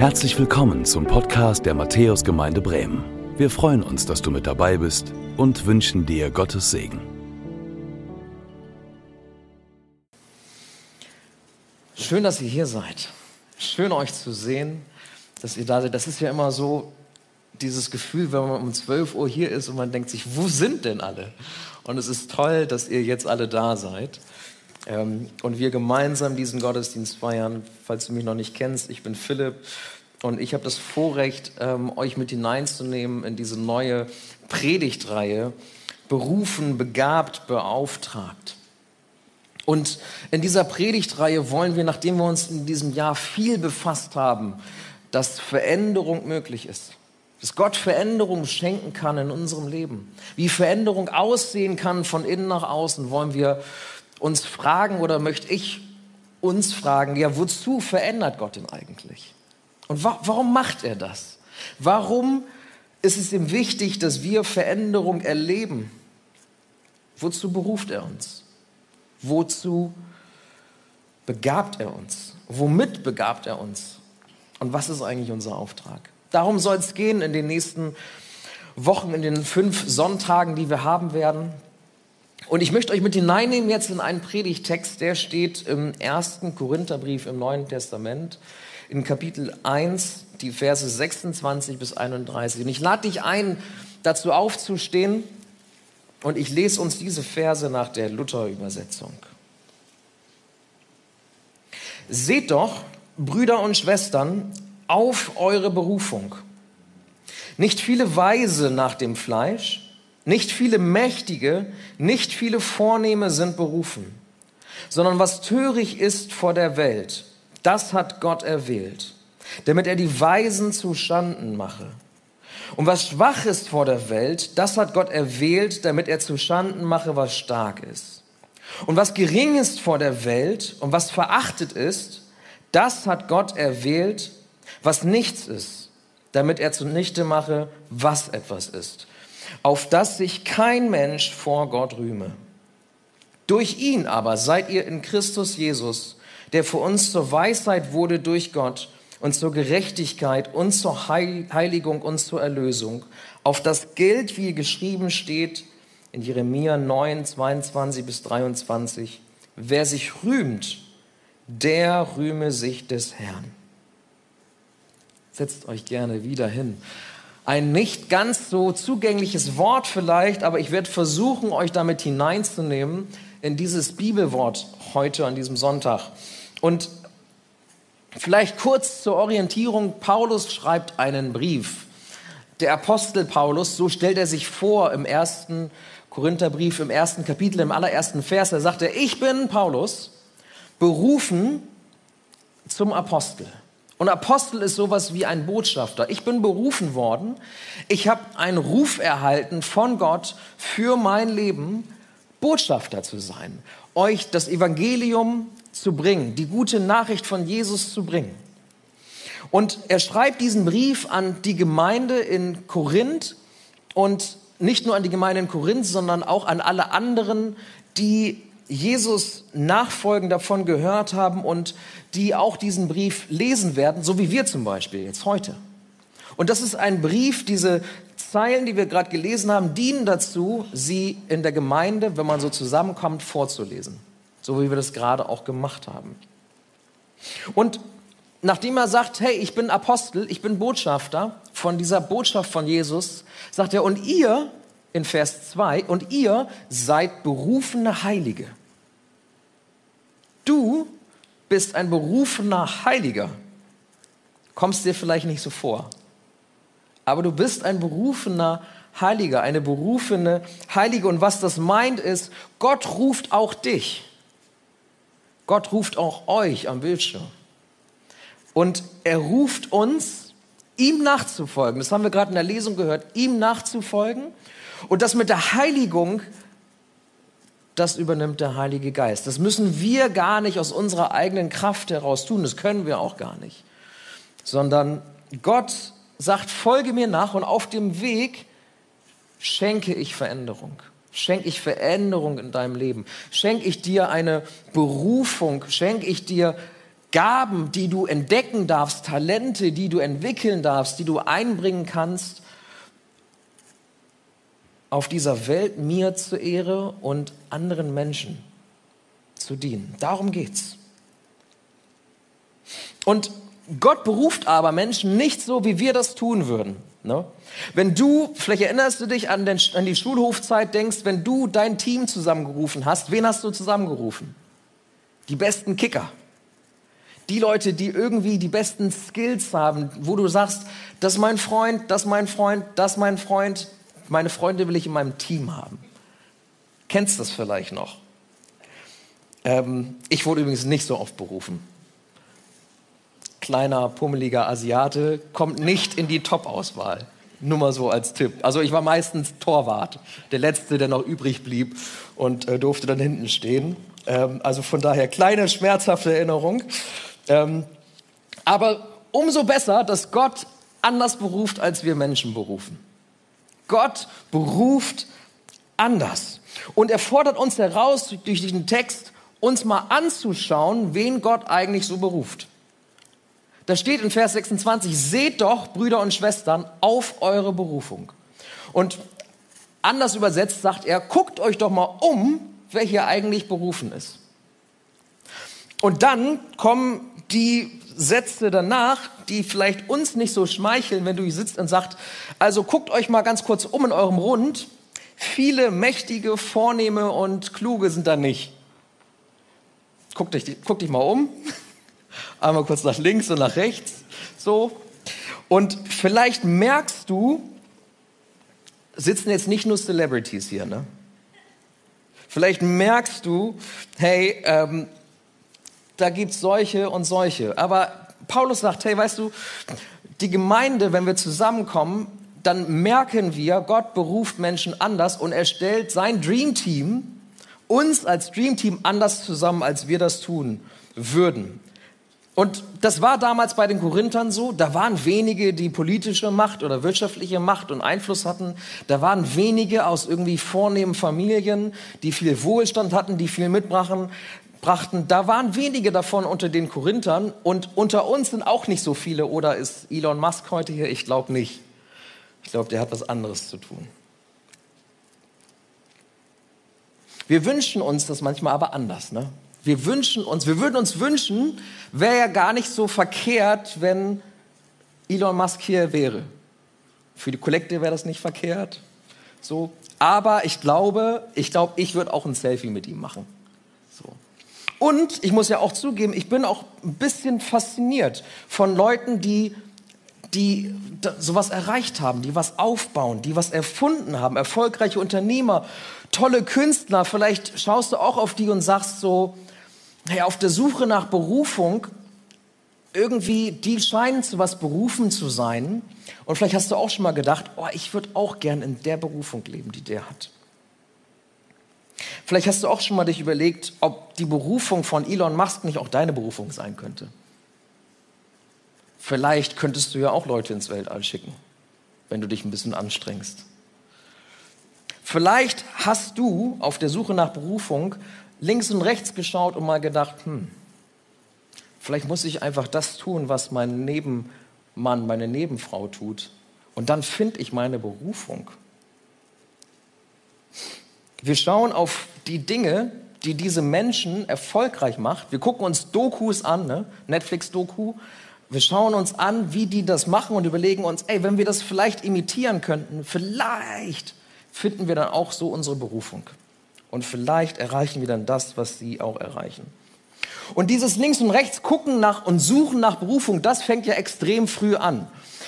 Herzlich willkommen zum Podcast der Matthäusgemeinde Bremen. Wir freuen uns, dass du mit dabei bist und wünschen dir Gottes Segen. Schön, dass ihr hier seid. Schön euch zu sehen, dass ihr da seid. Das ist ja immer so dieses Gefühl, wenn man um 12 Uhr hier ist und man denkt sich, wo sind denn alle? Und es ist toll, dass ihr jetzt alle da seid. Ähm, und wir gemeinsam diesen Gottesdienst feiern. Falls du mich noch nicht kennst, ich bin Philipp und ich habe das Vorrecht, ähm, euch mit hineinzunehmen in diese neue Predigtreihe, berufen, begabt, beauftragt. Und in dieser Predigtreihe wollen wir, nachdem wir uns in diesem Jahr viel befasst haben, dass Veränderung möglich ist. Dass Gott Veränderung schenken kann in unserem Leben. Wie Veränderung aussehen kann von innen nach außen, wollen wir uns fragen oder möchte ich uns fragen, ja, wozu verändert Gott denn eigentlich? Und wa warum macht er das? Warum ist es ihm wichtig, dass wir Veränderung erleben? Wozu beruft er uns? Wozu begabt er uns? Womit begabt er uns? Und was ist eigentlich unser Auftrag? Darum soll es gehen in den nächsten Wochen, in den fünf Sonntagen, die wir haben werden. Und ich möchte euch mit hineinnehmen jetzt in einen Predigtext, der steht im ersten Korintherbrief im Neuen Testament, in Kapitel 1, die Verse 26 bis 31. Und ich lade dich ein, dazu aufzustehen und ich lese uns diese Verse nach der Luther-Übersetzung. Seht doch, Brüder und Schwestern, auf eure Berufung. Nicht viele Weise nach dem Fleisch, nicht viele Mächtige, nicht viele Vornehme sind berufen, sondern was töricht ist vor der Welt, das hat Gott erwählt, damit er die Weisen zustanden mache. Und was schwach ist vor der Welt, das hat Gott erwählt, damit er zustanden mache, was stark ist. Und was gering ist vor der Welt und was verachtet ist, das hat Gott erwählt, was nichts ist, damit er zunichte mache, was etwas ist auf dass sich kein Mensch vor Gott rühme. Durch ihn aber seid ihr in Christus Jesus, der für uns zur Weisheit wurde durch Gott und zur Gerechtigkeit und zur Heiligung und zur Erlösung, auf das Geld, wie geschrieben steht in Jeremia 9, 22 bis 23, wer sich rühmt, der rühme sich des Herrn. Setzt euch gerne wieder hin ein nicht ganz so zugängliches Wort vielleicht, aber ich werde versuchen, euch damit hineinzunehmen in dieses Bibelwort heute an diesem Sonntag. Und vielleicht kurz zur Orientierung, Paulus schreibt einen Brief. Der Apostel Paulus, so stellt er sich vor im ersten Korintherbrief, im ersten Kapitel, im allerersten Vers, da sagt er, ich bin Paulus, berufen zum Apostel. Und Apostel ist sowas wie ein Botschafter. Ich bin berufen worden. Ich habe einen Ruf erhalten von Gott für mein Leben, Botschafter zu sein, euch das Evangelium zu bringen, die gute Nachricht von Jesus zu bringen. Und er schreibt diesen Brief an die Gemeinde in Korinth und nicht nur an die Gemeinde in Korinth, sondern auch an alle anderen, die Jesus nachfolgen davon gehört haben und die auch diesen Brief lesen werden, so wie wir zum Beispiel jetzt heute. Und das ist ein Brief, diese Zeilen, die wir gerade gelesen haben, dienen dazu, sie in der Gemeinde, wenn man so zusammenkommt, vorzulesen. So wie wir das gerade auch gemacht haben. Und nachdem er sagt, hey, ich bin Apostel, ich bin Botschafter von dieser Botschaft von Jesus, sagt er, und ihr, in Vers 2, und ihr seid berufene Heilige. Du bist ein berufener Heiliger. Kommst dir vielleicht nicht so vor. Aber du bist ein berufener Heiliger, eine berufene Heilige. Und was das meint ist, Gott ruft auch dich. Gott ruft auch euch am Bildschirm. Und er ruft uns, ihm nachzufolgen. Das haben wir gerade in der Lesung gehört, ihm nachzufolgen. Und das mit der Heiligung das übernimmt der Heilige Geist. Das müssen wir gar nicht aus unserer eigenen Kraft heraus tun, das können wir auch gar nicht, sondern Gott sagt, folge mir nach und auf dem Weg schenke ich Veränderung. Schenke ich Veränderung in deinem Leben. Schenke ich dir eine Berufung. Schenke ich dir Gaben, die du entdecken darfst, Talente, die du entwickeln darfst, die du einbringen kannst, auf dieser Welt mir zur Ehre und anderen Menschen zu dienen. Darum geht's. Und Gott beruft aber Menschen nicht so, wie wir das tun würden. Ne? Wenn du, vielleicht erinnerst du dich an, den, an die Schulhofzeit, denkst, wenn du dein Team zusammengerufen hast, wen hast du zusammengerufen? Die besten Kicker. Die Leute, die irgendwie die besten Skills haben, wo du sagst, das ist mein Freund, das ist mein Freund, das ist mein Freund, meine Freunde will ich in meinem Team haben. Kennst das vielleicht noch? Ähm, ich wurde übrigens nicht so oft berufen. Kleiner, pummeliger Asiate kommt nicht in die Top-Auswahl. Nur mal so als Tipp. Also ich war meistens Torwart, der Letzte, der noch übrig blieb und äh, durfte dann hinten stehen. Ähm, also von daher kleine, schmerzhafte Erinnerung. Ähm, aber umso besser, dass Gott anders beruft, als wir Menschen berufen. Gott beruft anders. Und er fordert uns heraus, durch diesen Text uns mal anzuschauen, wen Gott eigentlich so beruft. Da steht in Vers 26, seht doch, Brüder und Schwestern, auf eure Berufung. Und anders übersetzt sagt er, guckt euch doch mal um, wer hier eigentlich berufen ist. Und dann kommen die Sätze danach, die vielleicht uns nicht so schmeicheln, wenn du hier sitzt und sagst, also guckt euch mal ganz kurz um in eurem Rund. Viele mächtige, vornehme und kluge sind da nicht. Guck dich, guck dich mal um. Einmal kurz nach links und nach rechts. So. Und vielleicht merkst du, sitzen jetzt nicht nur Celebrities hier, ne? Vielleicht merkst du, hey, ähm, da gibt es solche und solche. Aber Paulus sagt, hey, weißt du, die Gemeinde, wenn wir zusammenkommen, dann merken wir, Gott beruft Menschen anders und er stellt sein Dream Team, uns als Dream Team anders zusammen, als wir das tun würden. Und das war damals bei den Korinthern so. Da waren wenige, die politische Macht oder wirtschaftliche Macht und Einfluss hatten. Da waren wenige aus irgendwie vornehmen Familien, die viel Wohlstand hatten, die viel mitbrachen brachten, da waren wenige davon unter den Korinthern und unter uns sind auch nicht so viele. Oder ist Elon Musk heute hier? Ich glaube nicht. Ich glaube, der hat was anderes zu tun. Wir wünschen uns das manchmal aber anders. Ne? Wir wünschen uns, wir würden uns wünschen, wäre ja gar nicht so verkehrt, wenn Elon Musk hier wäre. Für die Kollekte wäre das nicht verkehrt. So. Aber ich glaube, ich glaube, ich würde auch ein Selfie mit ihm machen. Und ich muss ja auch zugeben, ich bin auch ein bisschen fasziniert von Leuten, die, die sowas erreicht haben, die was aufbauen, die was erfunden haben, erfolgreiche Unternehmer, tolle Künstler. Vielleicht schaust du auch auf die und sagst so, hey, auf der Suche nach Berufung, irgendwie, die scheinen zu was berufen zu sein. Und vielleicht hast du auch schon mal gedacht, oh, ich würde auch gern in der Berufung leben, die der hat. Vielleicht hast du auch schon mal dich überlegt, ob die Berufung von Elon Musk nicht auch deine Berufung sein könnte. Vielleicht könntest du ja auch Leute ins Weltall schicken, wenn du dich ein bisschen anstrengst. Vielleicht hast du auf der Suche nach Berufung links und rechts geschaut und mal gedacht, hm, vielleicht muss ich einfach das tun, was mein Nebenmann, meine Nebenfrau tut. Und dann finde ich meine Berufung. Wir schauen auf die Dinge, die diese Menschen erfolgreich macht. Wir gucken uns Dokus an, ne? Netflix-Doku. Wir schauen uns an, wie die das machen und überlegen uns, ey, wenn wir das vielleicht imitieren könnten, vielleicht finden wir dann auch so unsere Berufung. Und vielleicht erreichen wir dann das, was sie auch erreichen. Und dieses links und rechts gucken nach und suchen nach Berufung, das fängt ja extrem früh an.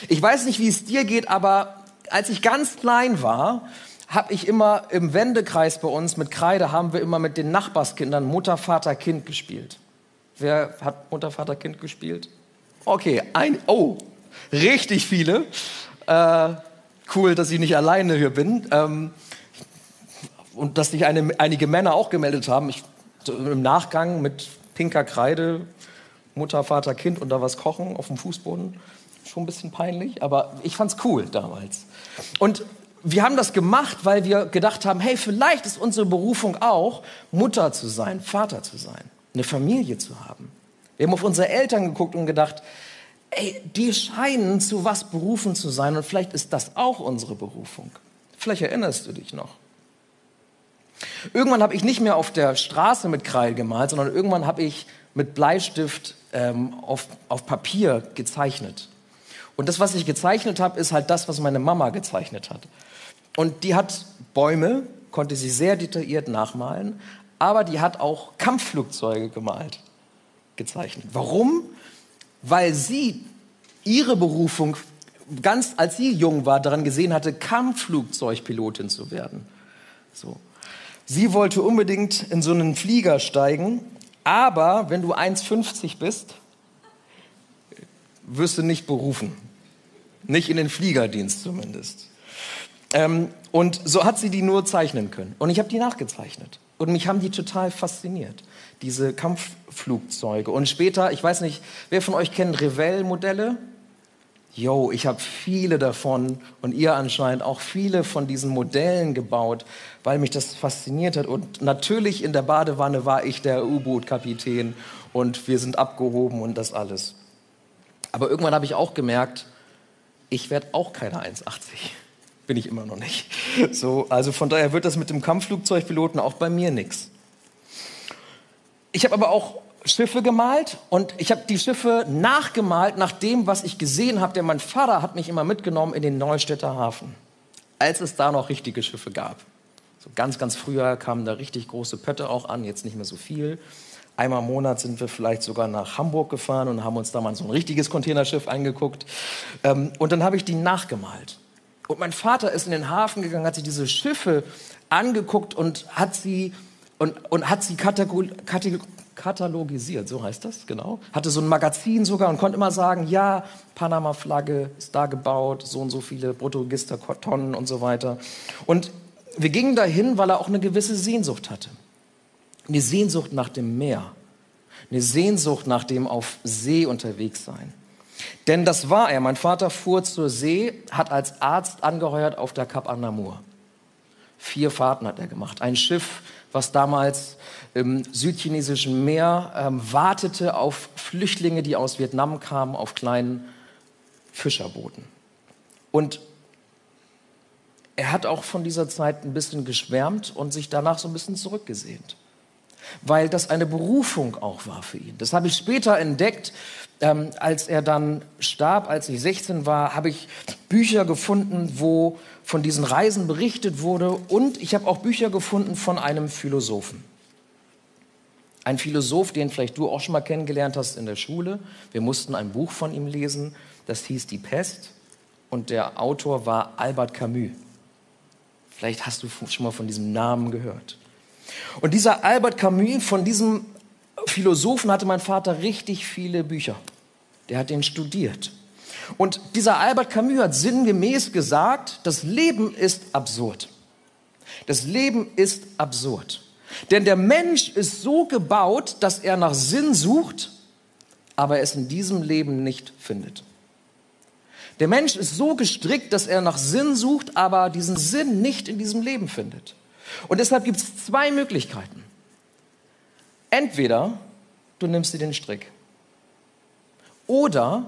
Ich weiß nicht, wie es dir geht, aber als ich ganz klein war, habe ich immer im Wendekreis bei uns mit Kreide haben wir immer mit den Nachbarskindern Mutter, Vater, Kind gespielt. Wer hat Mutter, Vater, Kind gespielt? Okay, ein, oh, richtig viele. Äh, cool, dass ich nicht alleine hier bin. Ähm, und dass sich eine, einige Männer auch gemeldet haben. Ich, so Im Nachgang mit pinker Kreide, Mutter, Vater, Kind und da was kochen auf dem Fußboden. Schon ein bisschen peinlich, aber ich fand's cool damals. Und wir haben das gemacht, weil wir gedacht haben, hey, vielleicht ist unsere Berufung auch, Mutter zu sein, Vater zu sein, eine Familie zu haben. Wir haben auf unsere Eltern geguckt und gedacht, ey, die scheinen zu was berufen zu sein und vielleicht ist das auch unsere Berufung. Vielleicht erinnerst du dich noch. Irgendwann habe ich nicht mehr auf der Straße mit Kreil gemalt, sondern irgendwann habe ich mit Bleistift ähm, auf, auf Papier gezeichnet. Und das, was ich gezeichnet habe, ist halt das, was meine Mama gezeichnet hat. Und die hat Bäume, konnte sie sehr detailliert nachmalen, aber die hat auch Kampfflugzeuge gemalt, gezeichnet. Warum? Weil sie ihre Berufung ganz als sie jung war daran gesehen hatte, Kampfflugzeugpilotin zu werden. So. Sie wollte unbedingt in so einen Flieger steigen, aber wenn du 1,50 bist, wirst du nicht berufen. Nicht in den Fliegerdienst zumindest. Ähm, und so hat sie die nur zeichnen können. Und ich habe die nachgezeichnet. Und mich haben die total fasziniert, diese Kampfflugzeuge. Und später, ich weiß nicht, wer von euch kennt Revell-Modelle? Yo, ich habe viele davon und ihr anscheinend auch viele von diesen Modellen gebaut, weil mich das fasziniert hat. Und natürlich in der Badewanne war ich der U-Boot-Kapitän und wir sind abgehoben und das alles. Aber irgendwann habe ich auch gemerkt, ich werde auch keine 1,80. Bin ich immer noch nicht. So, also von daher wird das mit dem Kampfflugzeugpiloten auch bei mir nichts. Ich habe aber auch Schiffe gemalt und ich habe die Schiffe nachgemalt nach dem, was ich gesehen habe. Denn mein Vater hat mich immer mitgenommen in den Neustädter Hafen, als es da noch richtige Schiffe gab. So ganz, ganz früher kamen da richtig große Pötte auch an, jetzt nicht mehr so viel. Einmal im Monat sind wir vielleicht sogar nach Hamburg gefahren und haben uns da mal so ein richtiges Containerschiff angeguckt. Ähm, und dann habe ich die nachgemalt. Und mein Vater ist in den Hafen gegangen, hat sich diese Schiffe angeguckt und hat sie und, und hat sie katalogisiert, so heißt das, genau. Hatte so ein Magazin sogar und konnte immer sagen, ja, Panama-Flagge ist da gebaut, so und so viele Bruttoregistertonnen und so weiter. Und wir gingen dahin, weil er auch eine gewisse Sehnsucht hatte. Eine Sehnsucht nach dem Meer. Eine Sehnsucht nach dem auf See unterwegs sein. Denn das war er. Mein Vater fuhr zur See, hat als Arzt angeheuert auf der Cap Anamur. Vier Fahrten hat er gemacht. Ein Schiff, was damals im südchinesischen Meer ähm, wartete auf Flüchtlinge, die aus Vietnam kamen, auf kleinen Fischerbooten. Und er hat auch von dieser Zeit ein bisschen geschwärmt und sich danach so ein bisschen zurückgesehnt weil das eine Berufung auch war für ihn. Das habe ich später entdeckt, ähm, als er dann starb, als ich 16 war, habe ich Bücher gefunden, wo von diesen Reisen berichtet wurde und ich habe auch Bücher gefunden von einem Philosophen. Ein Philosoph, den vielleicht du auch schon mal kennengelernt hast in der Schule. Wir mussten ein Buch von ihm lesen, das hieß Die Pest und der Autor war Albert Camus. Vielleicht hast du schon mal von diesem Namen gehört. Und dieser Albert Camus, von diesem Philosophen hatte mein Vater richtig viele Bücher. Der hat ihn studiert. Und dieser Albert Camus hat sinngemäß gesagt, das Leben ist absurd. Das Leben ist absurd. Denn der Mensch ist so gebaut, dass er nach Sinn sucht, aber es in diesem Leben nicht findet. Der Mensch ist so gestrickt, dass er nach Sinn sucht, aber diesen Sinn nicht in diesem Leben findet. Und deshalb gibt es zwei Möglichkeiten. Entweder du nimmst dir den Strick oder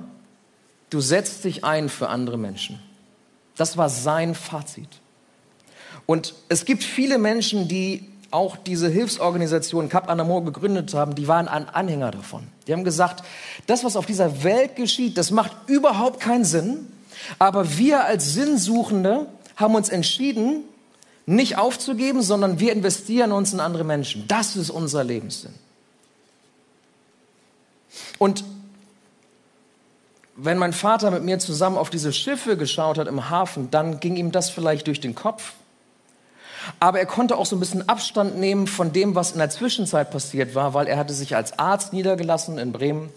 du setzt dich ein für andere Menschen. Das war sein Fazit. Und es gibt viele Menschen, die auch diese Hilfsorganisation Cap Anamor gegründet haben, die waren ein Anhänger davon. Die haben gesagt, das, was auf dieser Welt geschieht, das macht überhaupt keinen Sinn. Aber wir als Sinnsuchende haben uns entschieden, nicht aufzugeben, sondern wir investieren uns in andere Menschen. Das ist unser Lebenssinn. Und wenn mein Vater mit mir zusammen auf diese Schiffe geschaut hat im Hafen, dann ging ihm das vielleicht durch den Kopf. Aber er konnte auch so ein bisschen Abstand nehmen von dem, was in der Zwischenzeit passiert war, weil er hatte sich als Arzt niedergelassen in Bremen.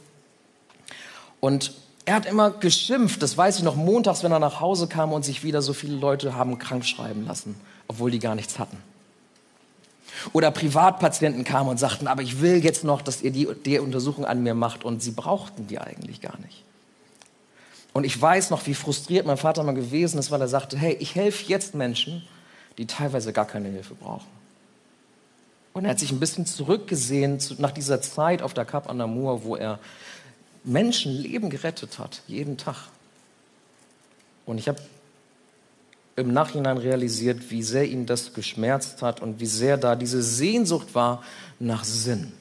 Und er hat immer geschimpft, das weiß ich noch, montags, wenn er nach Hause kam und sich wieder so viele Leute haben krank schreiben lassen obwohl die gar nichts hatten. Oder Privatpatienten kamen und sagten, aber ich will jetzt noch, dass ihr die, die Untersuchung an mir macht und sie brauchten die eigentlich gar nicht. Und ich weiß noch, wie frustriert mein Vater mal gewesen ist, weil er sagte, hey, ich helfe jetzt Menschen, die teilweise gar keine Hilfe brauchen. Und er hat sich ein bisschen zurückgesehen nach dieser Zeit auf der Kap an der Mur, wo er Menschenleben gerettet hat, jeden Tag. Und ich habe im Nachhinein realisiert, wie sehr ihn das geschmerzt hat und wie sehr da diese Sehnsucht war nach Sinn.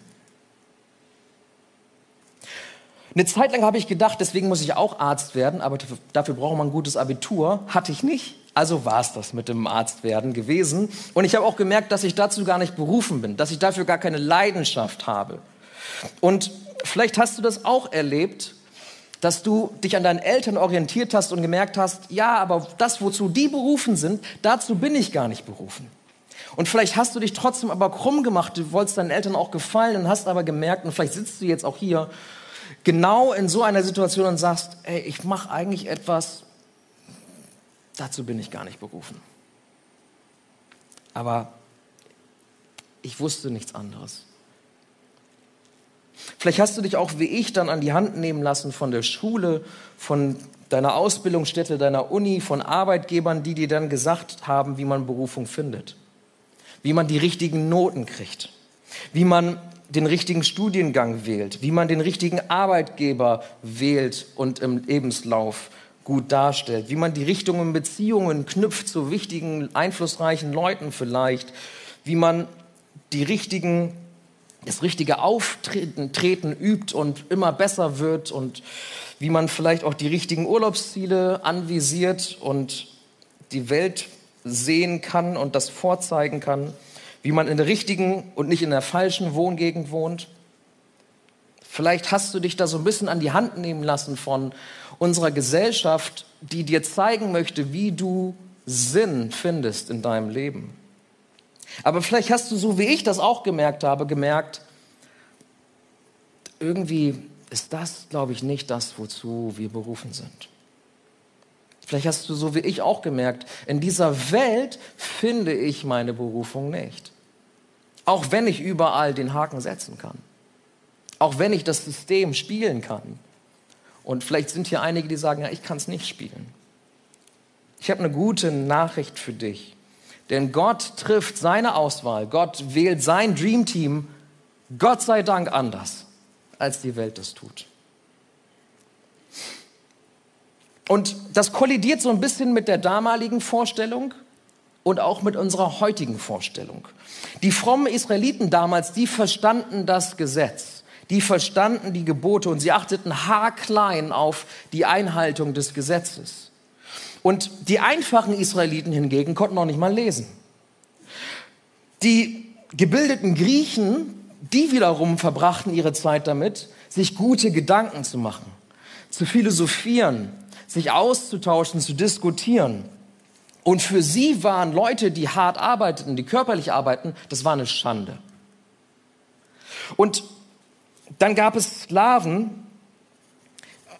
Eine Zeit lang habe ich gedacht, deswegen muss ich auch Arzt werden, aber dafür braucht man ein gutes Abitur. Hatte ich nicht. Also war es das mit dem Arztwerden gewesen. Und ich habe auch gemerkt, dass ich dazu gar nicht berufen bin, dass ich dafür gar keine Leidenschaft habe. Und vielleicht hast du das auch erlebt, dass du dich an deinen Eltern orientiert hast und gemerkt hast, ja, aber das, wozu die berufen sind, dazu bin ich gar nicht berufen. Und vielleicht hast du dich trotzdem aber krumm gemacht, du wolltest deinen Eltern auch gefallen und hast aber gemerkt, und vielleicht sitzt du jetzt auch hier genau in so einer Situation und sagst, ey, ich mache eigentlich etwas, dazu bin ich gar nicht berufen. Aber ich wusste nichts anderes. Vielleicht hast du dich auch wie ich dann an die Hand nehmen lassen von der Schule, von deiner Ausbildungsstätte, deiner Uni, von Arbeitgebern, die dir dann gesagt haben, wie man Berufung findet, wie man die richtigen Noten kriegt, wie man den richtigen Studiengang wählt, wie man den richtigen Arbeitgeber wählt und im Lebenslauf gut darstellt, wie man die Richtung in Beziehungen knüpft zu wichtigen, einflussreichen Leuten vielleicht, wie man die richtigen, das richtige Auftreten treten übt und immer besser wird und wie man vielleicht auch die richtigen Urlaubsziele anvisiert und die Welt sehen kann und das vorzeigen kann wie man in der richtigen und nicht in der falschen Wohngegend wohnt. Vielleicht hast du dich da so ein bisschen an die Hand nehmen lassen von unserer Gesellschaft, die dir zeigen möchte, wie du Sinn findest in deinem Leben. Aber vielleicht hast du, so wie ich das auch gemerkt habe, gemerkt, irgendwie ist das, glaube ich, nicht das, wozu wir berufen sind. Vielleicht hast du, so wie ich auch gemerkt, in dieser Welt finde ich meine Berufung nicht. Auch wenn ich überall den Haken setzen kann. Auch wenn ich das System spielen kann. Und vielleicht sind hier einige, die sagen, ja, ich kann es nicht spielen. Ich habe eine gute Nachricht für dich. Denn Gott trifft seine Auswahl. Gott wählt sein Dreamteam, Gott sei Dank anders, als die Welt das tut. Und das kollidiert so ein bisschen mit der damaligen Vorstellung und auch mit unserer heutigen Vorstellung. Die frommen Israeliten damals, die verstanden das Gesetz, die verstanden die Gebote und sie achteten haarklein auf die Einhaltung des Gesetzes. Und die einfachen Israeliten hingegen konnten noch nicht mal lesen. Die gebildeten Griechen, die wiederum verbrachten ihre Zeit damit, sich gute Gedanken zu machen, zu philosophieren, sich auszutauschen, zu diskutieren. Und für sie waren Leute, die hart arbeiteten, die körperlich arbeiten, das war eine Schande. Und dann gab es Sklaven,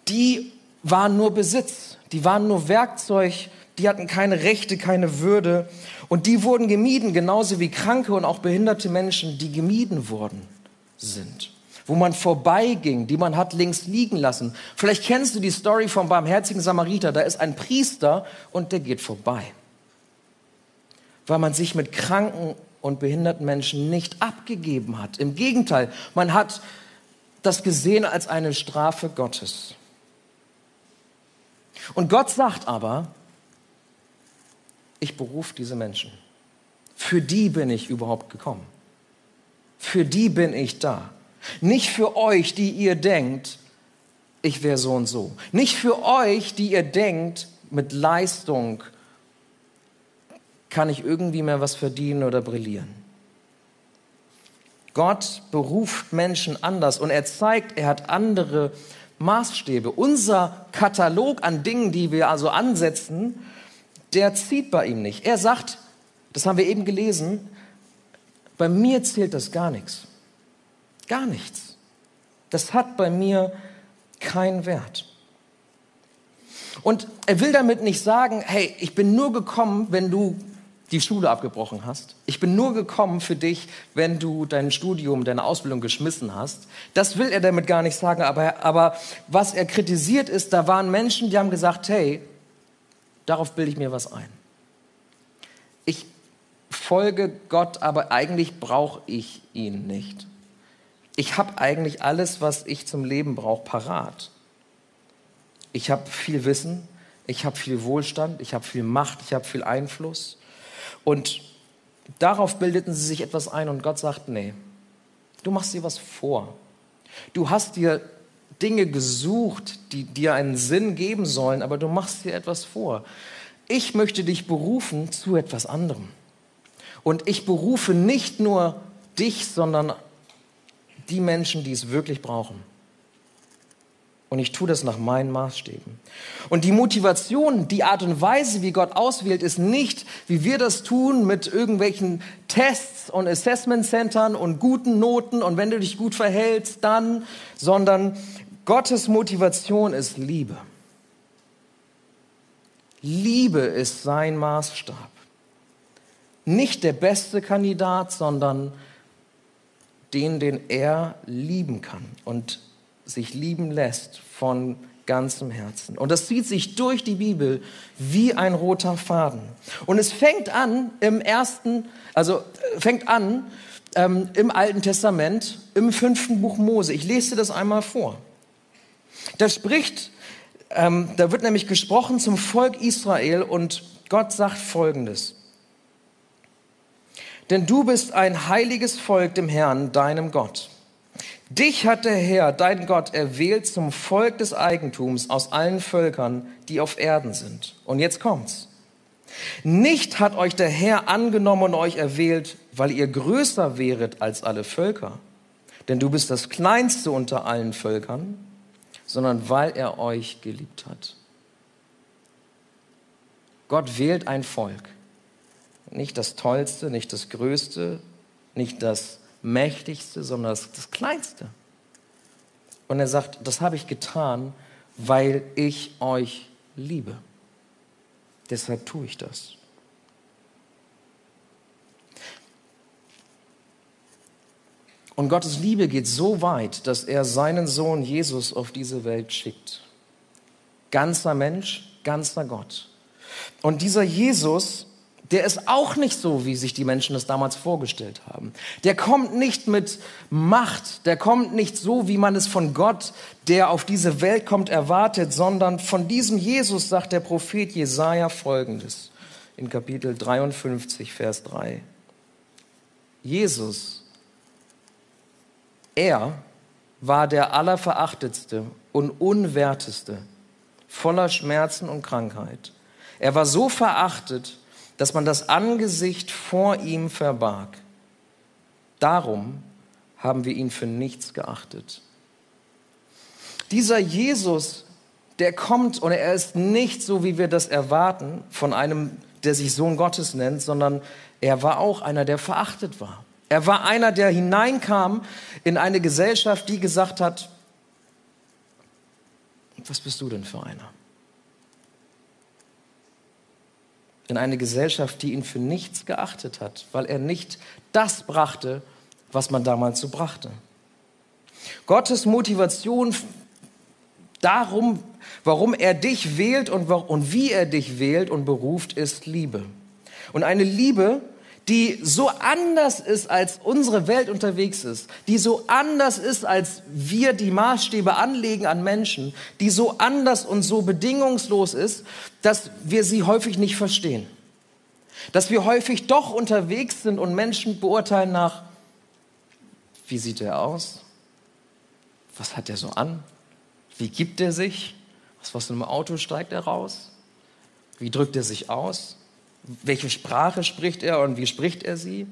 die waren nur Besitz, die waren nur Werkzeug, die hatten keine Rechte, keine Würde und die wurden gemieden, genauso wie kranke und auch behinderte Menschen, die gemieden worden sind wo man vorbeiging, die man hat links liegen lassen. Vielleicht kennst du die Story vom barmherzigen Samariter. Da ist ein Priester und der geht vorbei weil man sich mit kranken und behinderten Menschen nicht abgegeben hat. Im Gegenteil, man hat das gesehen als eine Strafe Gottes. Und Gott sagt aber, ich berufe diese Menschen. Für die bin ich überhaupt gekommen. Für die bin ich da. Nicht für euch, die ihr denkt, ich wäre so und so. Nicht für euch, die ihr denkt, mit Leistung kann ich irgendwie mehr was verdienen oder brillieren. Gott beruft Menschen anders und er zeigt, er hat andere Maßstäbe. Unser Katalog an Dingen, die wir also ansetzen, der zieht bei ihm nicht. Er sagt, das haben wir eben gelesen, bei mir zählt das gar nichts. Gar nichts. Das hat bei mir keinen Wert. Und er will damit nicht sagen, hey, ich bin nur gekommen, wenn du die Schule abgebrochen hast. Ich bin nur gekommen für dich, wenn du dein Studium, deine Ausbildung geschmissen hast. Das will er damit gar nicht sagen, aber, aber was er kritisiert ist, da waren Menschen, die haben gesagt, hey, darauf bilde ich mir was ein. Ich folge Gott, aber eigentlich brauche ich ihn nicht. Ich habe eigentlich alles, was ich zum Leben brauche, parat. Ich habe viel Wissen, ich habe viel Wohlstand, ich habe viel Macht, ich habe viel Einfluss. Und darauf bildeten sie sich etwas ein und Gott sagt, nee, du machst dir was vor. Du hast dir Dinge gesucht, die dir einen Sinn geben sollen, aber du machst dir etwas vor. Ich möchte dich berufen zu etwas anderem. Und ich berufe nicht nur dich, sondern die Menschen, die es wirklich brauchen. Und ich tue das nach meinen Maßstäben. Und die Motivation, die Art und Weise, wie Gott auswählt, ist nicht, wie wir das tun, mit irgendwelchen Tests und Assessment Centern und guten Noten und wenn du dich gut verhältst, dann, sondern Gottes Motivation ist Liebe. Liebe ist sein Maßstab. Nicht der beste Kandidat, sondern den, den er lieben kann und sich lieben lässt von ganzem Herzen. Und das zieht sich durch die Bibel wie ein roter Faden. Und es fängt an im ersten, also äh, fängt an ähm, im Alten Testament, im fünften Buch Mose. Ich lese dir das einmal vor. Da spricht, ähm, da wird nämlich gesprochen zum Volk Israel und Gott sagt Folgendes. Denn du bist ein heiliges Volk dem Herrn, deinem Gott. Dich hat der Herr, dein Gott, erwählt zum Volk des Eigentums aus allen Völkern, die auf Erden sind. Und jetzt kommt's. Nicht hat euch der Herr angenommen und euch erwählt, weil ihr größer wäret als alle Völker, denn du bist das kleinste unter allen Völkern, sondern weil er euch geliebt hat. Gott wählt ein Volk. Nicht das Tollste, nicht das Größte, nicht das Mächtigste, sondern das, das Kleinste. Und er sagt, das habe ich getan, weil ich euch liebe. Deshalb tue ich das. Und Gottes Liebe geht so weit, dass er seinen Sohn Jesus auf diese Welt schickt. Ganzer Mensch, ganzer Gott. Und dieser Jesus, der ist auch nicht so, wie sich die Menschen das damals vorgestellt haben. Der kommt nicht mit Macht, der kommt nicht so, wie man es von Gott, der auf diese Welt kommt, erwartet, sondern von diesem Jesus sagt der Prophet Jesaja folgendes in Kapitel 53, Vers 3. Jesus er war der Allerverachtetste und Unwerteste, voller Schmerzen und Krankheit. Er war so verachtet, dass man das Angesicht vor ihm verbarg. Darum haben wir ihn für nichts geachtet. Dieser Jesus, der kommt und er ist nicht so, wie wir das erwarten von einem, der sich Sohn Gottes nennt, sondern er war auch einer, der verachtet war. Er war einer, der hineinkam in eine Gesellschaft, die gesagt hat, was bist du denn für einer? In eine Gesellschaft, die ihn für nichts geachtet hat, weil er nicht das brachte, was man damals so brachte. Gottes Motivation darum, warum er dich wählt und, und wie er dich wählt und beruft, ist Liebe. Und eine Liebe, die so anders ist, als unsere Welt unterwegs ist, die so anders ist, als wir die Maßstäbe anlegen an Menschen, die so anders und so bedingungslos ist, dass wir sie häufig nicht verstehen. Dass wir häufig doch unterwegs sind und Menschen beurteilen nach, wie sieht er aus? Was hat er so an? Wie gibt er sich? Was was in einem Auto steigt er raus? Wie drückt er sich aus? Welche Sprache spricht er und wie spricht er sie?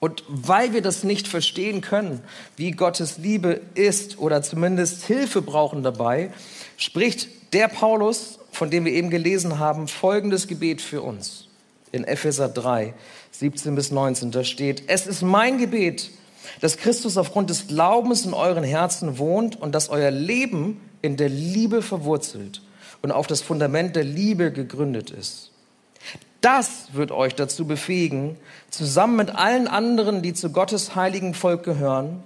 Und weil wir das nicht verstehen können, wie Gottes Liebe ist oder zumindest Hilfe brauchen dabei, spricht der Paulus, von dem wir eben gelesen haben, folgendes Gebet für uns. In Epheser 3, 17 bis 19, da steht, es ist mein Gebet, dass Christus aufgrund des Glaubens in euren Herzen wohnt und dass euer Leben in der Liebe verwurzelt und auf das Fundament der Liebe gegründet ist. Das wird euch dazu befähigen, zusammen mit allen anderen, die zu Gottes heiligen Volk gehören,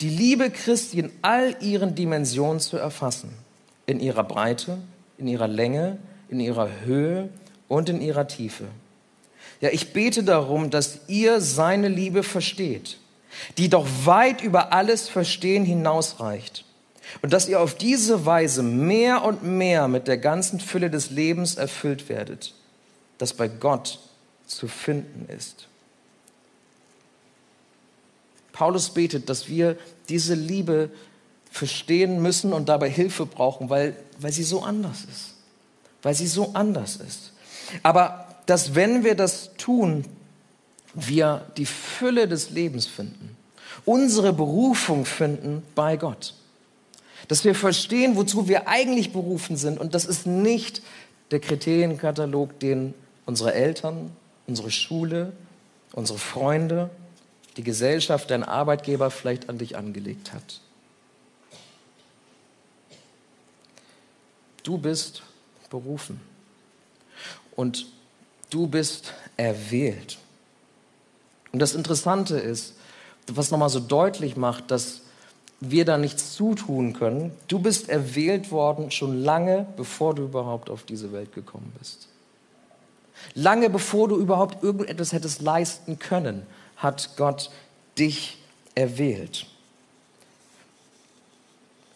die Liebe Christi in all ihren Dimensionen zu erfassen. In ihrer Breite, in ihrer Länge, in ihrer Höhe und in ihrer Tiefe. Ja, ich bete darum, dass ihr seine Liebe versteht, die doch weit über alles Verstehen hinausreicht. Und dass ihr auf diese Weise mehr und mehr mit der ganzen Fülle des Lebens erfüllt werdet, das bei Gott zu finden ist. Paulus betet, dass wir diese Liebe verstehen müssen und dabei Hilfe brauchen, weil, weil sie so anders ist. Weil sie so anders ist. Aber dass wenn wir das tun, wir die Fülle des Lebens finden, unsere Berufung finden bei Gott. Dass wir verstehen, wozu wir eigentlich berufen sind. Und das ist nicht der Kriterienkatalog, den unsere Eltern, unsere Schule, unsere Freunde, die Gesellschaft, dein Arbeitgeber vielleicht an dich angelegt hat. Du bist berufen und du bist erwählt. Und das Interessante ist, was nochmal so deutlich macht, dass wir da nichts zutun können. Du bist erwählt worden schon lange, bevor du überhaupt auf diese Welt gekommen bist. Lange bevor du überhaupt irgendetwas hättest leisten können, hat Gott dich erwählt.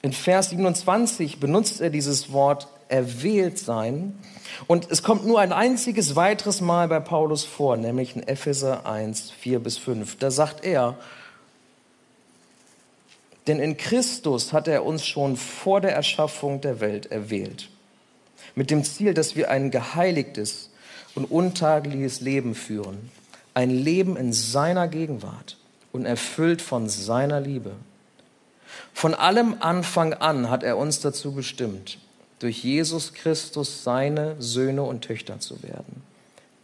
In Vers 27 benutzt er dieses Wort erwählt sein. Und es kommt nur ein einziges weiteres Mal bei Paulus vor, nämlich in Epheser 1, 4 bis 5. Da sagt er, denn in Christus hat er uns schon vor der Erschaffung der Welt erwählt, mit dem Ziel, dass wir ein geheiligtes und untagliches Leben führen, ein Leben in seiner Gegenwart und erfüllt von seiner Liebe. Von allem Anfang an hat er uns dazu bestimmt, durch Jesus Christus seine Söhne und Töchter zu werden.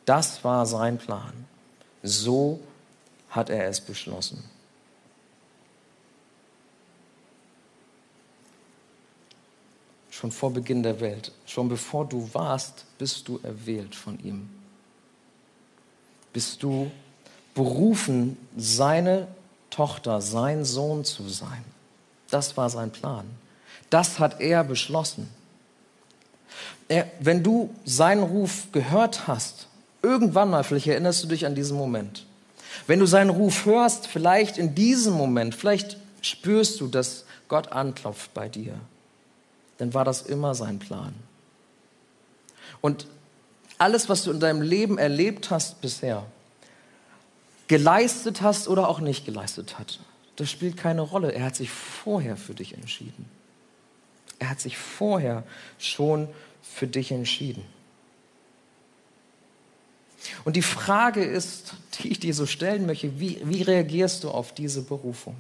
Das war sein Plan. So hat er es beschlossen. Schon vor Beginn der Welt, schon bevor du warst, bist du erwählt von ihm. Bist du berufen, seine Tochter, sein Sohn zu sein. Das war sein Plan. Das hat er beschlossen. Er, wenn du seinen Ruf gehört hast, irgendwann mal, vielleicht erinnerst du dich an diesen Moment. Wenn du seinen Ruf hörst, vielleicht in diesem Moment, vielleicht spürst du, dass Gott anklopft bei dir dann war das immer sein Plan. Und alles, was du in deinem Leben erlebt hast bisher, geleistet hast oder auch nicht geleistet hast, das spielt keine Rolle. Er hat sich vorher für dich entschieden. Er hat sich vorher schon für dich entschieden. Und die Frage ist, die ich dir so stellen möchte, wie, wie reagierst du auf diese Berufung?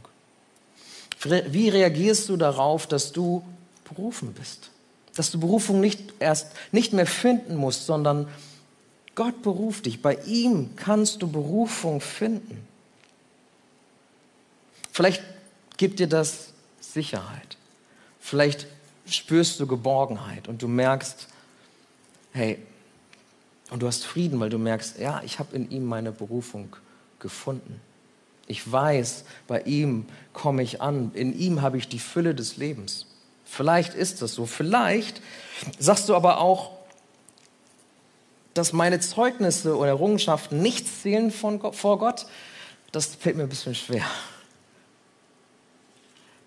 Wie reagierst du darauf, dass du berufen bist. Dass du Berufung nicht erst nicht mehr finden musst, sondern Gott beruft dich. Bei ihm kannst du Berufung finden. Vielleicht gibt dir das Sicherheit. Vielleicht spürst du Geborgenheit und du merkst, hey, und du hast Frieden, weil du merkst, ja, ich habe in ihm meine Berufung gefunden. Ich weiß, bei ihm komme ich an. In ihm habe ich die Fülle des Lebens. Vielleicht ist das so. Vielleicht sagst du aber auch, dass meine Zeugnisse oder Errungenschaften nichts zählen von, vor Gott. Das fällt mir ein bisschen schwer.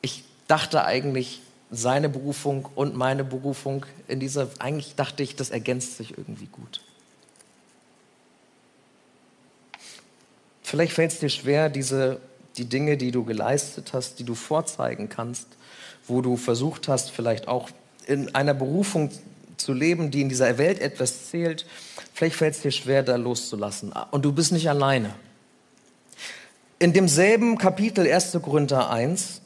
Ich dachte eigentlich, seine Berufung und meine Berufung in dieser, eigentlich dachte ich, das ergänzt sich irgendwie gut. Vielleicht fällt es dir schwer, diese, die Dinge, die du geleistet hast, die du vorzeigen kannst, wo du versucht hast, vielleicht auch in einer Berufung zu leben, die in dieser Welt etwas zählt, vielleicht fällt es dir schwer, da loszulassen. Und du bist nicht alleine. In demselben Kapitel 1. Korinther 1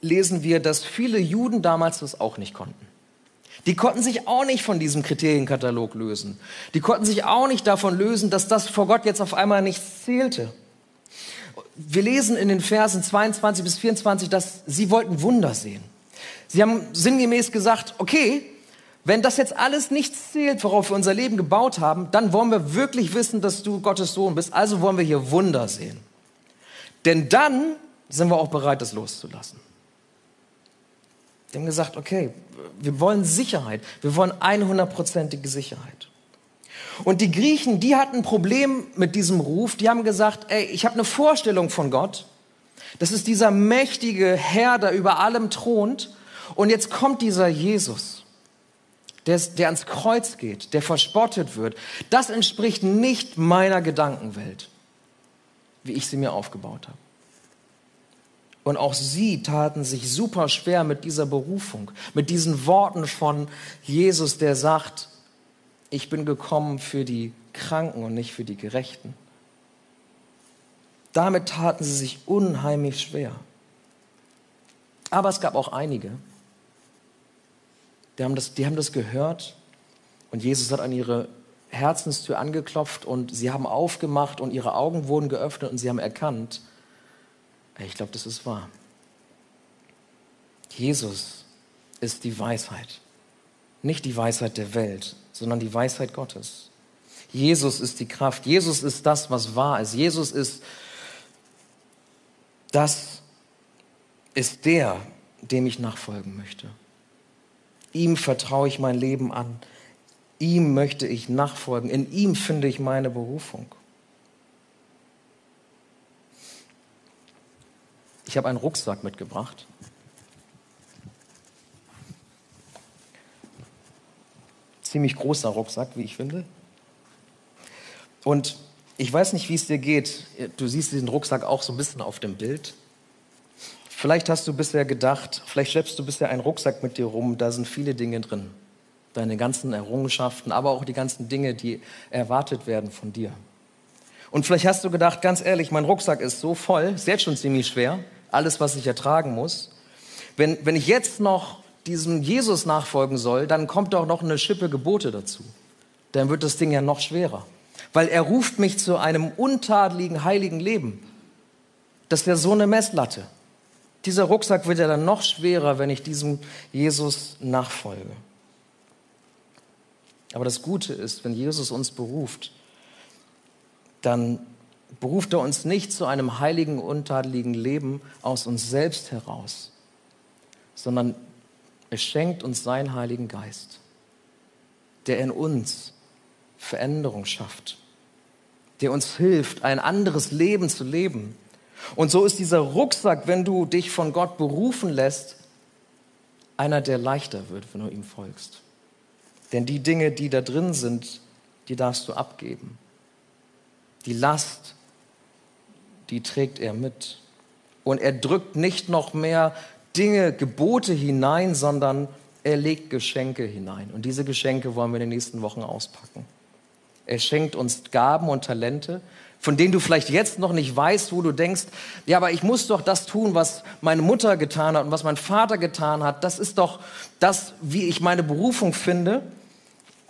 lesen wir, dass viele Juden damals das auch nicht konnten. Die konnten sich auch nicht von diesem Kriterienkatalog lösen. Die konnten sich auch nicht davon lösen, dass das vor Gott jetzt auf einmal nichts zählte. Wir lesen in den Versen 22 bis 24, dass sie wollten Wunder sehen. Sie haben sinngemäß gesagt, okay, wenn das jetzt alles nichts zählt, worauf wir unser Leben gebaut haben, dann wollen wir wirklich wissen, dass du Gottes Sohn bist. Also wollen wir hier Wunder sehen. Denn dann sind wir auch bereit, das loszulassen. Die haben gesagt, okay, wir wollen Sicherheit. Wir wollen 100%ige Sicherheit. Und die Griechen, die hatten ein Problem mit diesem Ruf. Die haben gesagt, ey, ich habe eine Vorstellung von Gott. Das ist dieser mächtige Herr, der über allem thront. Und jetzt kommt dieser Jesus, der, der ans Kreuz geht, der verspottet wird. Das entspricht nicht meiner Gedankenwelt, wie ich sie mir aufgebaut habe. Und auch sie taten sich super schwer mit dieser Berufung, mit diesen Worten von Jesus, der sagt, ich bin gekommen für die Kranken und nicht für die Gerechten. Damit taten sie sich unheimlich schwer. Aber es gab auch einige, die haben das, die haben das gehört und Jesus hat an ihre Herzenstür angeklopft und sie haben aufgemacht und ihre Augen wurden geöffnet und sie haben erkannt, ich glaube, das ist wahr. Jesus ist die Weisheit. Nicht die Weisheit der Welt, sondern die Weisheit Gottes. Jesus ist die Kraft. Jesus ist das, was wahr ist. Jesus ist das, ist der, dem ich nachfolgen möchte. Ihm vertraue ich mein Leben an. Ihm möchte ich nachfolgen. In ihm finde ich meine Berufung. Ich habe einen Rucksack mitgebracht. Ziemlich großer Rucksack, wie ich finde. Und ich weiß nicht, wie es dir geht. Du siehst diesen Rucksack auch so ein bisschen auf dem Bild. Vielleicht hast du bisher gedacht, vielleicht schleppst du bisher einen Rucksack mit dir rum, da sind viele Dinge drin. Deine ganzen Errungenschaften, aber auch die ganzen Dinge, die erwartet werden von dir. Und vielleicht hast du gedacht, ganz ehrlich, mein Rucksack ist so voll, ist jetzt schon ziemlich schwer alles, was ich ertragen muss. Wenn, wenn ich jetzt noch diesem Jesus nachfolgen soll, dann kommt doch noch eine Schippe Gebote dazu. Dann wird das Ding ja noch schwerer. Weil er ruft mich zu einem untadeligen, heiligen Leben. Das wäre so eine Messlatte. Dieser Rucksack wird ja dann noch schwerer, wenn ich diesem Jesus nachfolge. Aber das Gute ist, wenn Jesus uns beruft, dann beruft er uns nicht zu einem heiligen, untadeligen Leben aus uns selbst heraus, sondern er schenkt uns seinen Heiligen Geist, der in uns Veränderung schafft, der uns hilft, ein anderes Leben zu leben. Und so ist dieser Rucksack, wenn du dich von Gott berufen lässt, einer, der leichter wird, wenn du ihm folgst. Denn die Dinge, die da drin sind, die darfst du abgeben. Die Last, die trägt er mit. Und er drückt nicht noch mehr Dinge, Gebote hinein, sondern er legt Geschenke hinein. Und diese Geschenke wollen wir in den nächsten Wochen auspacken. Er schenkt uns Gaben und Talente, von denen du vielleicht jetzt noch nicht weißt, wo du denkst, ja, aber ich muss doch das tun, was meine Mutter getan hat und was mein Vater getan hat. Das ist doch das, wie ich meine Berufung finde.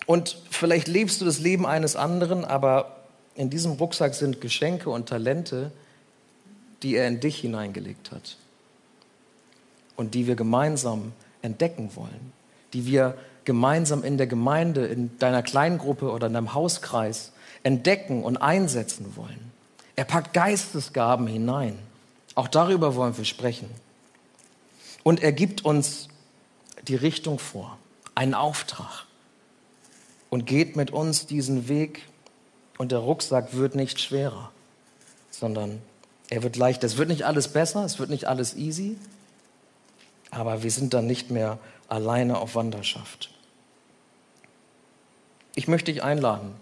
Und vielleicht lebst du das Leben eines anderen, aber in diesem Rucksack sind Geschenke und Talente, die er in dich hineingelegt hat und die wir gemeinsam entdecken wollen, die wir gemeinsam in der Gemeinde, in deiner Kleingruppe oder in deinem Hauskreis entdecken und einsetzen wollen. Er packt Geistesgaben hinein. Auch darüber wollen wir sprechen. Und er gibt uns die Richtung vor, einen Auftrag und geht mit uns diesen Weg und der Rucksack wird nicht schwerer, sondern er wird leichter. Es wird nicht alles besser, es wird nicht alles easy, aber wir sind dann nicht mehr alleine auf Wanderschaft. Ich möchte dich einladen,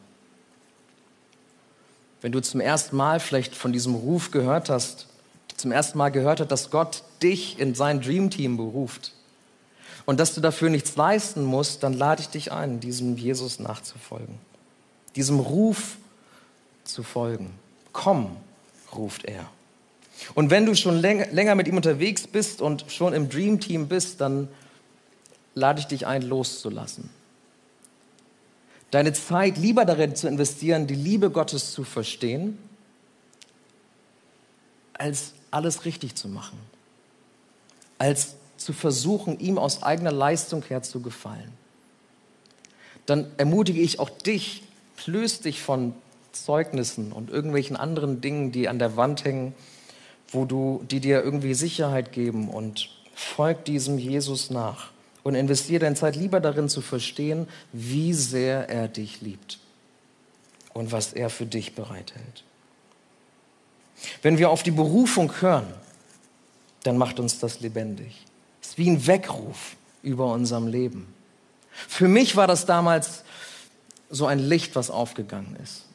wenn du zum ersten Mal vielleicht von diesem Ruf gehört hast, zum ersten Mal gehört hast, dass Gott dich in sein Dreamteam beruft und dass du dafür nichts leisten musst, dann lade ich dich ein, diesem Jesus nachzufolgen, diesem Ruf zu folgen. Komm, ruft er. Und wenn du schon länger mit ihm unterwegs bist und schon im Dream Team bist, dann lade ich dich ein, loszulassen. Deine Zeit lieber darin zu investieren, die Liebe Gottes zu verstehen, als alles richtig zu machen. Als zu versuchen, ihm aus eigener Leistung her zu gefallen. Dann ermutige ich auch dich, löst dich von Zeugnissen und irgendwelchen anderen Dingen, die an der Wand hängen, wo du, die dir irgendwie Sicherheit geben und folg diesem Jesus nach und investiere deine Zeit lieber darin zu verstehen, wie sehr er dich liebt. und was er für dich bereithält. Wenn wir auf die Berufung hören, dann macht uns das lebendig. Es ist wie ein Weckruf über unserem Leben. Für mich war das damals so ein Licht, was aufgegangen ist.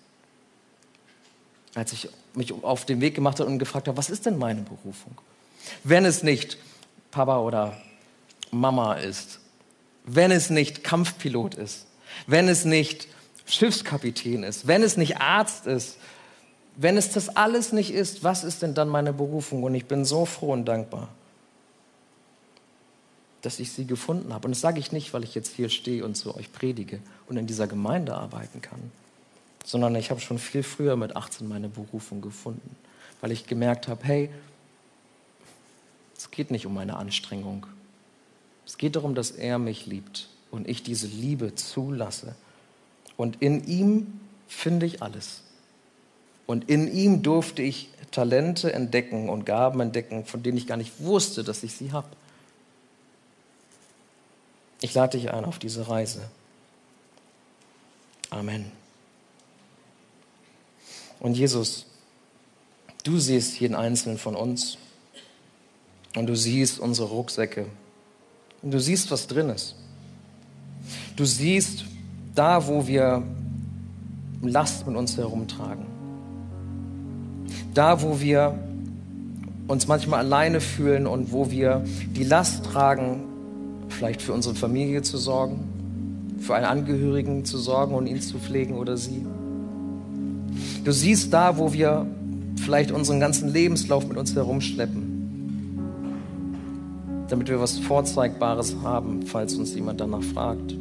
Als ich mich auf den Weg gemacht habe und gefragt habe, was ist denn meine Berufung? Wenn es nicht Papa oder Mama ist, wenn es nicht Kampfpilot ist, wenn es nicht Schiffskapitän ist, wenn es nicht Arzt ist, wenn es das alles nicht ist, was ist denn dann meine Berufung? Und ich bin so froh und dankbar, dass ich sie gefunden habe. Und das sage ich nicht, weil ich jetzt hier stehe und zu euch predige und in dieser Gemeinde arbeiten kann, sondern ich habe schon viel früher mit 18 meine Berufung gefunden, weil ich gemerkt habe, hey, es geht nicht um meine Anstrengung. Es geht darum, dass er mich liebt und ich diese Liebe zulasse. Und in ihm finde ich alles. Und in ihm durfte ich Talente entdecken und Gaben entdecken, von denen ich gar nicht wusste, dass ich sie habe. Ich lade dich ein auf diese Reise. Amen. Und Jesus, du siehst jeden einzelnen von uns und du siehst unsere Rucksäcke und du siehst, was drin ist. Du siehst da, wo wir Last mit uns herumtragen da, wo wir uns manchmal alleine fühlen und wo wir die Last tragen, vielleicht für unsere Familie zu sorgen, für einen Angehörigen zu sorgen und ihn zu pflegen oder sie. Du siehst da, wo wir vielleicht unseren ganzen Lebenslauf mit uns herumschleppen, damit wir was Vorzeigbares haben, falls uns jemand danach fragt.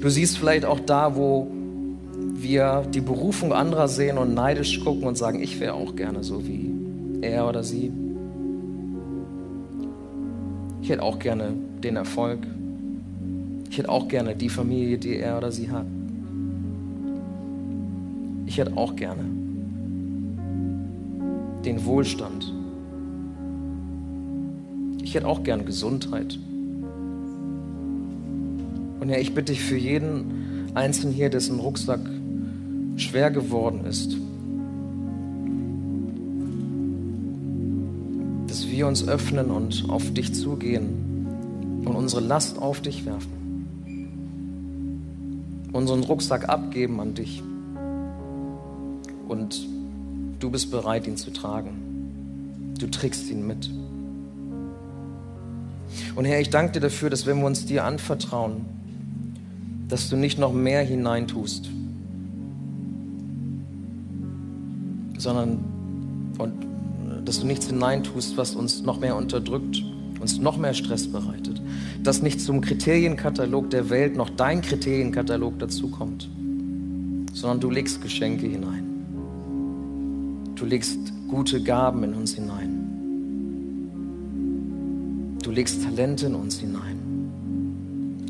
Du siehst vielleicht auch da, wo wir die Berufung anderer sehen und neidisch gucken und sagen, ich wäre auch gerne so wie er oder sie. Ich hätte auch gerne den Erfolg. Ich hätte auch gerne die Familie, die er oder sie hat. Ich hätte auch gerne den Wohlstand. Ich hätte auch gerne Gesundheit. Und ja, ich bitte dich für jeden Einzelnen hier, dessen Rucksack schwer geworden ist, dass wir uns öffnen und auf dich zugehen und unsere Last auf dich werfen, unseren Rucksack abgeben an dich und du bist bereit, ihn zu tragen. Du trägst ihn mit. Und Herr, ich danke dir dafür, dass wenn wir uns dir anvertrauen, dass du nicht noch mehr hineintust, sondern und dass du nichts hineintust, was uns noch mehr unterdrückt, uns noch mehr Stress bereitet. Dass nicht zum Kriterienkatalog der Welt noch dein Kriterienkatalog dazukommt, sondern du legst Geschenke hinein. Du legst gute Gaben in uns hinein. Du legst Talente in uns hinein.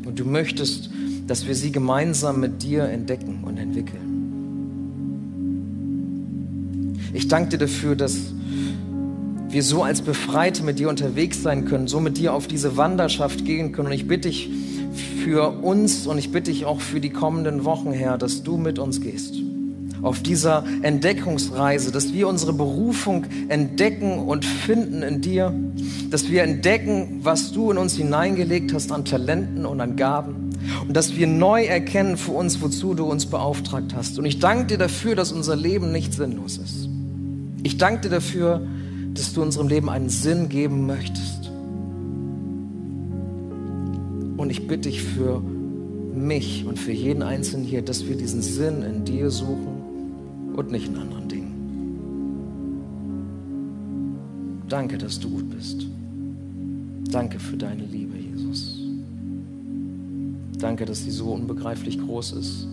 Und du möchtest, dass wir sie gemeinsam mit dir entdecken und entwickeln. Ich danke dir dafür, dass wir so als Befreite mit dir unterwegs sein können, so mit dir auf diese Wanderschaft gehen können. Und ich bitte dich für uns und ich bitte dich auch für die kommenden Wochen, Herr, dass du mit uns gehst. Auf dieser Entdeckungsreise, dass wir unsere Berufung entdecken und finden in dir, dass wir entdecken, was du in uns hineingelegt hast an Talenten und an Gaben und dass wir neu erkennen für uns, wozu du uns beauftragt hast. Und ich danke dir dafür, dass unser Leben nicht sinnlos ist. Ich danke dir dafür, dass du unserem Leben einen Sinn geben möchtest. Und ich bitte dich für mich und für jeden Einzelnen hier, dass wir diesen Sinn in dir suchen und nicht in anderen Dingen. Danke, dass du gut bist. Danke für deine Liebe, Jesus. Danke, dass sie so unbegreiflich groß ist,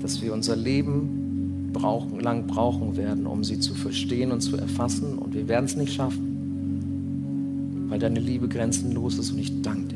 dass wir unser Leben brauchen, lang brauchen werden, um sie zu verstehen und zu erfassen. Und wir werden es nicht schaffen, weil deine Liebe grenzenlos ist und ich danke dir